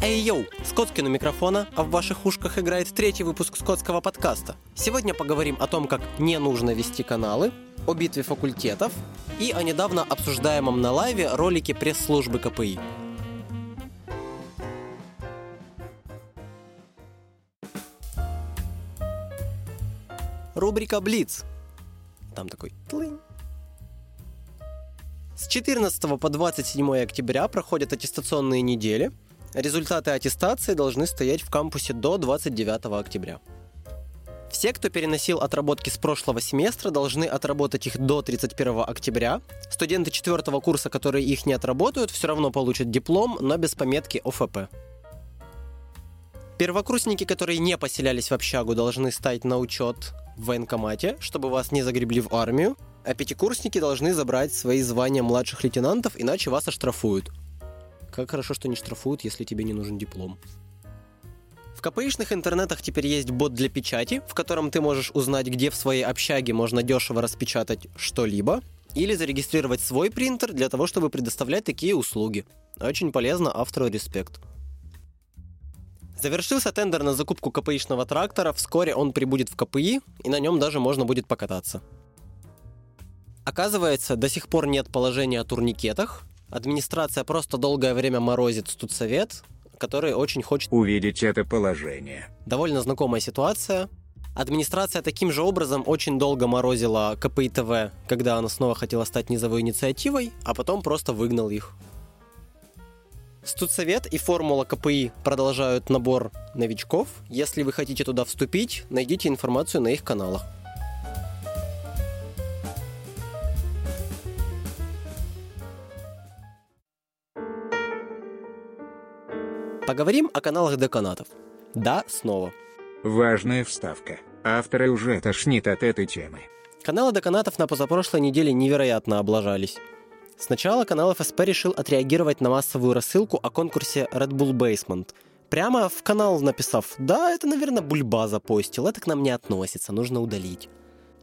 Эй, йоу! Скотскин у микрофона, а в ваших ушках играет третий выпуск скотского подкаста. Сегодня поговорим о том, как не нужно вести каналы, о битве факультетов и о недавно обсуждаемом на лайве ролике пресс-службы КПИ. Рубрика «Блиц». Там такой тлынь. С 14 по 27 октября проходят аттестационные недели. Результаты аттестации должны стоять в кампусе до 29 октября. Все, кто переносил отработки с прошлого семестра, должны отработать их до 31 октября. Студенты четвертого курса, которые их не отработают, все равно получат диплом, но без пометки ОФП. Первокурсники, которые не поселялись в общагу, должны стать на учет в военкомате, чтобы вас не загребли в армию, а пятикурсники должны забрать свои звания младших лейтенантов, иначе вас оштрафуют. Как хорошо, что не штрафуют, если тебе не нужен диплом. В КПИшных интернетах теперь есть бот для печати, в котором ты можешь узнать, где в своей общаге можно дешево распечатать что-либо, или зарегистрировать свой принтер для того, чтобы предоставлять такие услуги. Очень полезно, автору респект. Завершился тендер на закупку КПИшного трактора, вскоре он прибудет в КПИ, и на нем даже можно будет покататься. Оказывается, до сих пор нет положения о турникетах. Администрация просто долгое время морозит студсовет, который очень хочет увидеть это положение. Довольно знакомая ситуация. Администрация таким же образом очень долго морозила КПИ ТВ, когда она снова хотела стать низовой инициативой, а потом просто выгнал их. Студсовет и формула КПИ продолжают набор новичков. Если вы хотите туда вступить, найдите информацию на их каналах. Поговорим о каналах деканатов. Да, снова. Важная вставка. Авторы уже тошнит от этой темы. Каналы деканатов на позапрошлой неделе невероятно облажались. Сначала канал ФСП решил отреагировать на массовую рассылку о конкурсе Red Bull Basement. Прямо в канал написав «Да, это, наверное, Бульба запостил, это к нам не относится, нужно удалить».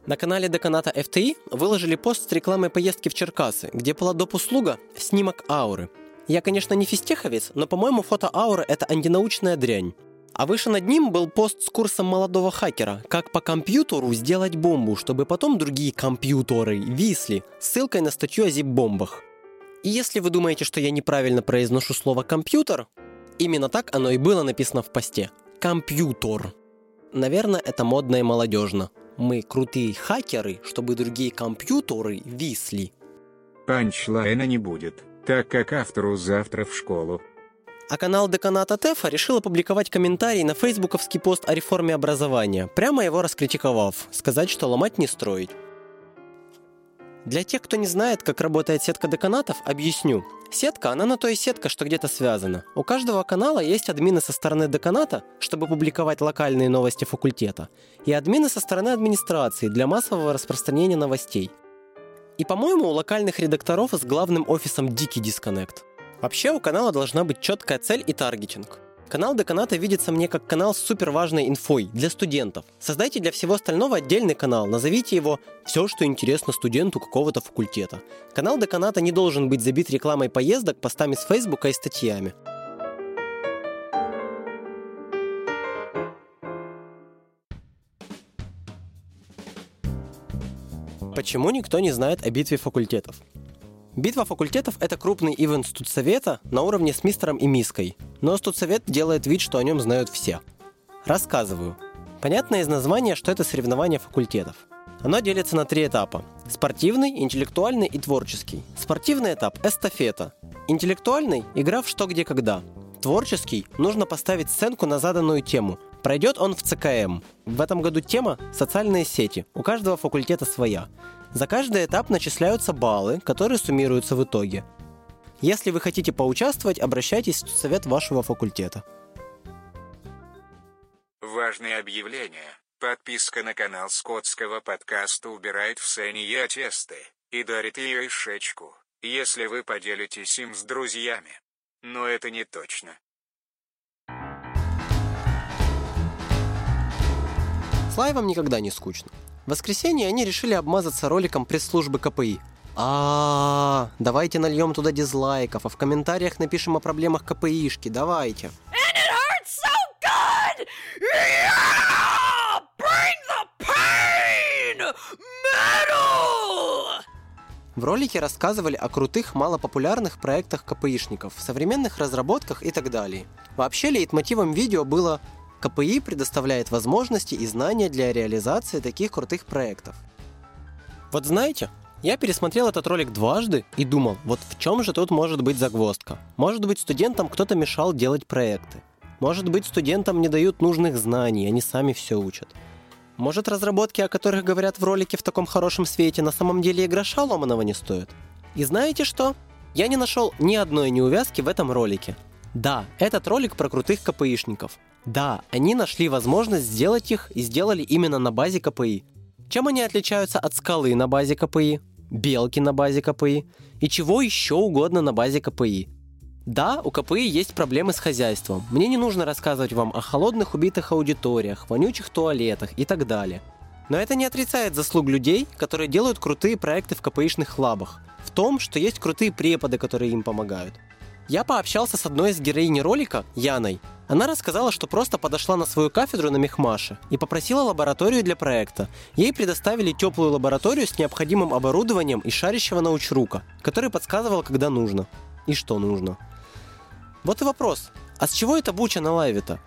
На канале деканата FTI выложили пост с рекламой поездки в Черкасы, где была доп. услуга «Снимок ауры». Я, конечно, не физтеховец, но, по-моему, фото ауры — это антинаучная дрянь. А выше над ним был пост с курсом молодого хакера «Как по компьютеру сделать бомбу, чтобы потом другие компьютеры висли» ссылкой на статью о зип-бомбах. И если вы думаете, что я неправильно произношу слово «компьютер», именно так оно и было написано в посте. Компьютер. Наверное, это модно и молодежно. Мы крутые хакеры, чтобы другие компьютеры висли. Панчлайна не будет, так как автору завтра в школу. А канал деканата ТЭФа решил опубликовать комментарий на фейсбуковский пост о реформе образования, прямо его раскритиковав, сказать, что ломать не строить. Для тех, кто не знает, как работает сетка деканатов, объясню. Сетка, она на то и сетка, что где-то связана. У каждого канала есть админы со стороны деканата, чтобы публиковать локальные новости факультета, и админы со стороны администрации для массового распространения новостей. И, по-моему, у локальных редакторов с главным офисом дикий дисконнект. Вообще у канала должна быть четкая цель и таргетинг. Канал Деканата видится мне как канал с супер важной инфой для студентов. Создайте для всего остального отдельный канал, назовите его «Все, что интересно студенту какого-то факультета». Канал Деканата не должен быть забит рекламой поездок, постами с Фейсбука и статьями. Почему никто не знает о битве факультетов? Битва факультетов – это крупный ивент студсовета на уровне с мистером и миской. Но студсовет делает вид, что о нем знают все. Рассказываю. Понятно из названия, что это соревнование факультетов. Оно делится на три этапа. Спортивный, интеллектуальный и творческий. Спортивный этап – эстафета. Интеллектуальный – игра в что, где, когда. Творческий – нужно поставить сценку на заданную тему. Пройдет он в ЦКМ. В этом году тема – социальные сети. У каждого факультета своя. За каждый этап начисляются баллы, которые суммируются в итоге. Если вы хотите поучаствовать, обращайтесь в совет вашего факультета. Важное объявление. Подписка на канал скотского подкаста убирает в Сенья тесты и дарит ее ишечку, если вы поделитесь им с друзьями. Но это не точно. С лайвом никогда не скучно. В воскресенье они решили обмазаться роликом пресс-службы КПИ. А, давайте нальем туда дизлайков, а в комментариях напишем о проблемах КПИшки, давайте. Yeah! В ролике рассказывали о крутых малопопулярных проектах КПИшников, современных разработках и так далее. Вообще лейтмотивом видео было КПИ предоставляет возможности и знания для реализации таких крутых проектов. Вот знаете, я пересмотрел этот ролик дважды и думал, вот в чем же тут может быть загвоздка. Может быть, студентам кто-то мешал делать проекты. Может быть, студентам не дают нужных знаний, они сами все учат. Может, разработки, о которых говорят в ролике в таком хорошем свете, на самом деле и гроша ломаного не стоят? И знаете что? Я не нашел ни одной неувязки в этом ролике. Да, этот ролик про крутых КПИшников. Да, они нашли возможность сделать их и сделали именно на базе КПИ. Чем они отличаются от скалы на базе КПИ, белки на базе КПИ и чего еще угодно на базе КПИ? Да, у КПИ есть проблемы с хозяйством. Мне не нужно рассказывать вам о холодных убитых аудиториях, вонючих туалетах и так далее. Но это не отрицает заслуг людей, которые делают крутые проекты в КПИшных лабах. В том, что есть крутые преподы, которые им помогают. Я пообщался с одной из героинь ролика, Яной. Она рассказала, что просто подошла на свою кафедру на Мехмаше и попросила лабораторию для проекта. Ей предоставили теплую лабораторию с необходимым оборудованием и шарящего научрука, который подсказывал, когда нужно и что нужно. Вот и вопрос, а с чего это буча на лайве-то?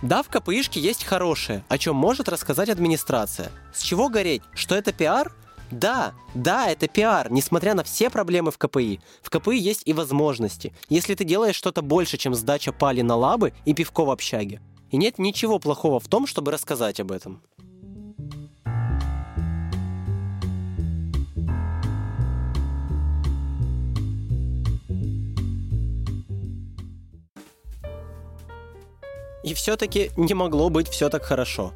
Да, в КПИшке есть хорошее, о чем может рассказать администрация. С чего гореть? Что это пиар? Да, да, это пиар, несмотря на все проблемы в КПИ. В КПИ есть и возможности, если ты делаешь что-то больше, чем сдача пали на лабы и пивко в общаге. И нет ничего плохого в том, чтобы рассказать об этом. И все-таки не могло быть все так хорошо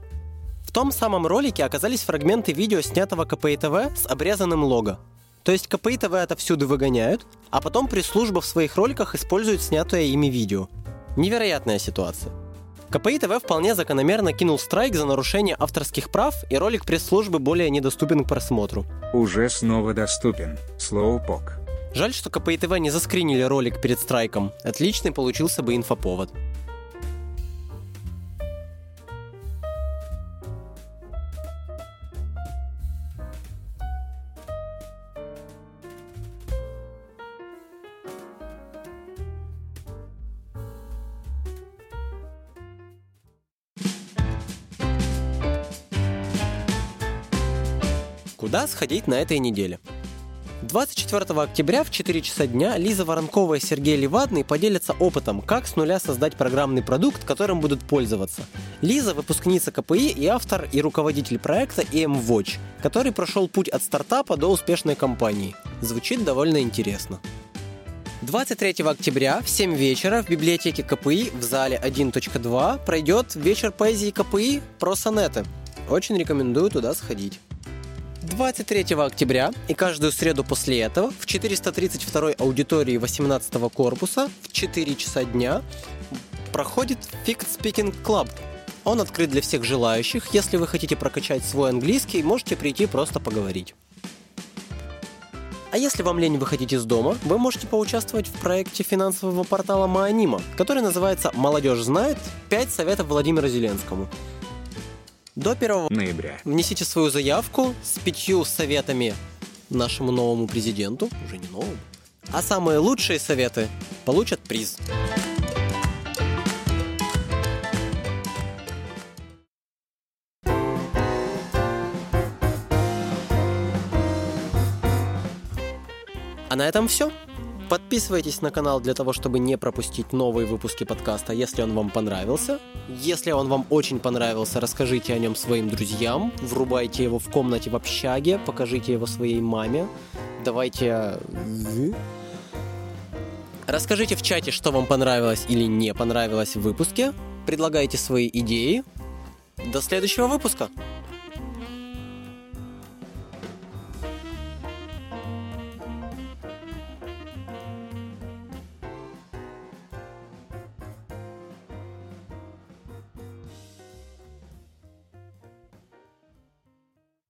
том самом ролике оказались фрагменты видео, снятого КПИ ТВ с обрезанным лого. То есть КПИ ТВ отовсюду выгоняют, а потом пресс-служба в своих роликах использует снятое ими видео. Невероятная ситуация. КПИ ТВ вполне закономерно кинул страйк за нарушение авторских прав, и ролик пресс-службы более недоступен к просмотру. Уже снова доступен. Слоупок. Жаль, что КПИ ТВ не заскринили ролик перед страйком. Отличный получился бы инфоповод. Куда сходить на этой неделе? 24 октября в 4 часа дня Лиза Воронкова и Сергей Левадный поделятся опытом, как с нуля создать программный продукт, которым будут пользоваться. Лиза – выпускница КПИ и автор и руководитель проекта EMWatch, который прошел путь от стартапа до успешной компании. Звучит довольно интересно. 23 октября в 7 вечера в библиотеке КПИ в зале 1.2 пройдет вечер поэзии КПИ про сонеты. Очень рекомендую туда сходить. 23 октября и каждую среду после этого в 432 аудитории 18 корпуса в 4 часа дня проходит Fixed Speaking Club. Он открыт для всех желающих. Если вы хотите прокачать свой английский, можете прийти просто поговорить. А если вам лень выходить из дома, вы можете поучаствовать в проекте финансового портала Маанима, который называется «Молодежь знает. 5 советов Владимиру Зеленскому». До 1 ноября. Внесите свою заявку с пятью советами нашему новому президенту, уже не новому. А самые лучшие советы получат приз. А на этом все. Подписывайтесь на канал для того, чтобы не пропустить новые выпуски подкаста, если он вам понравился. Если он вам очень понравился, расскажите о нем своим друзьям, врубайте его в комнате в общаге, покажите его своей маме. Давайте... Расскажите в чате, что вам понравилось или не понравилось в выпуске. Предлагайте свои идеи. До следующего выпуска!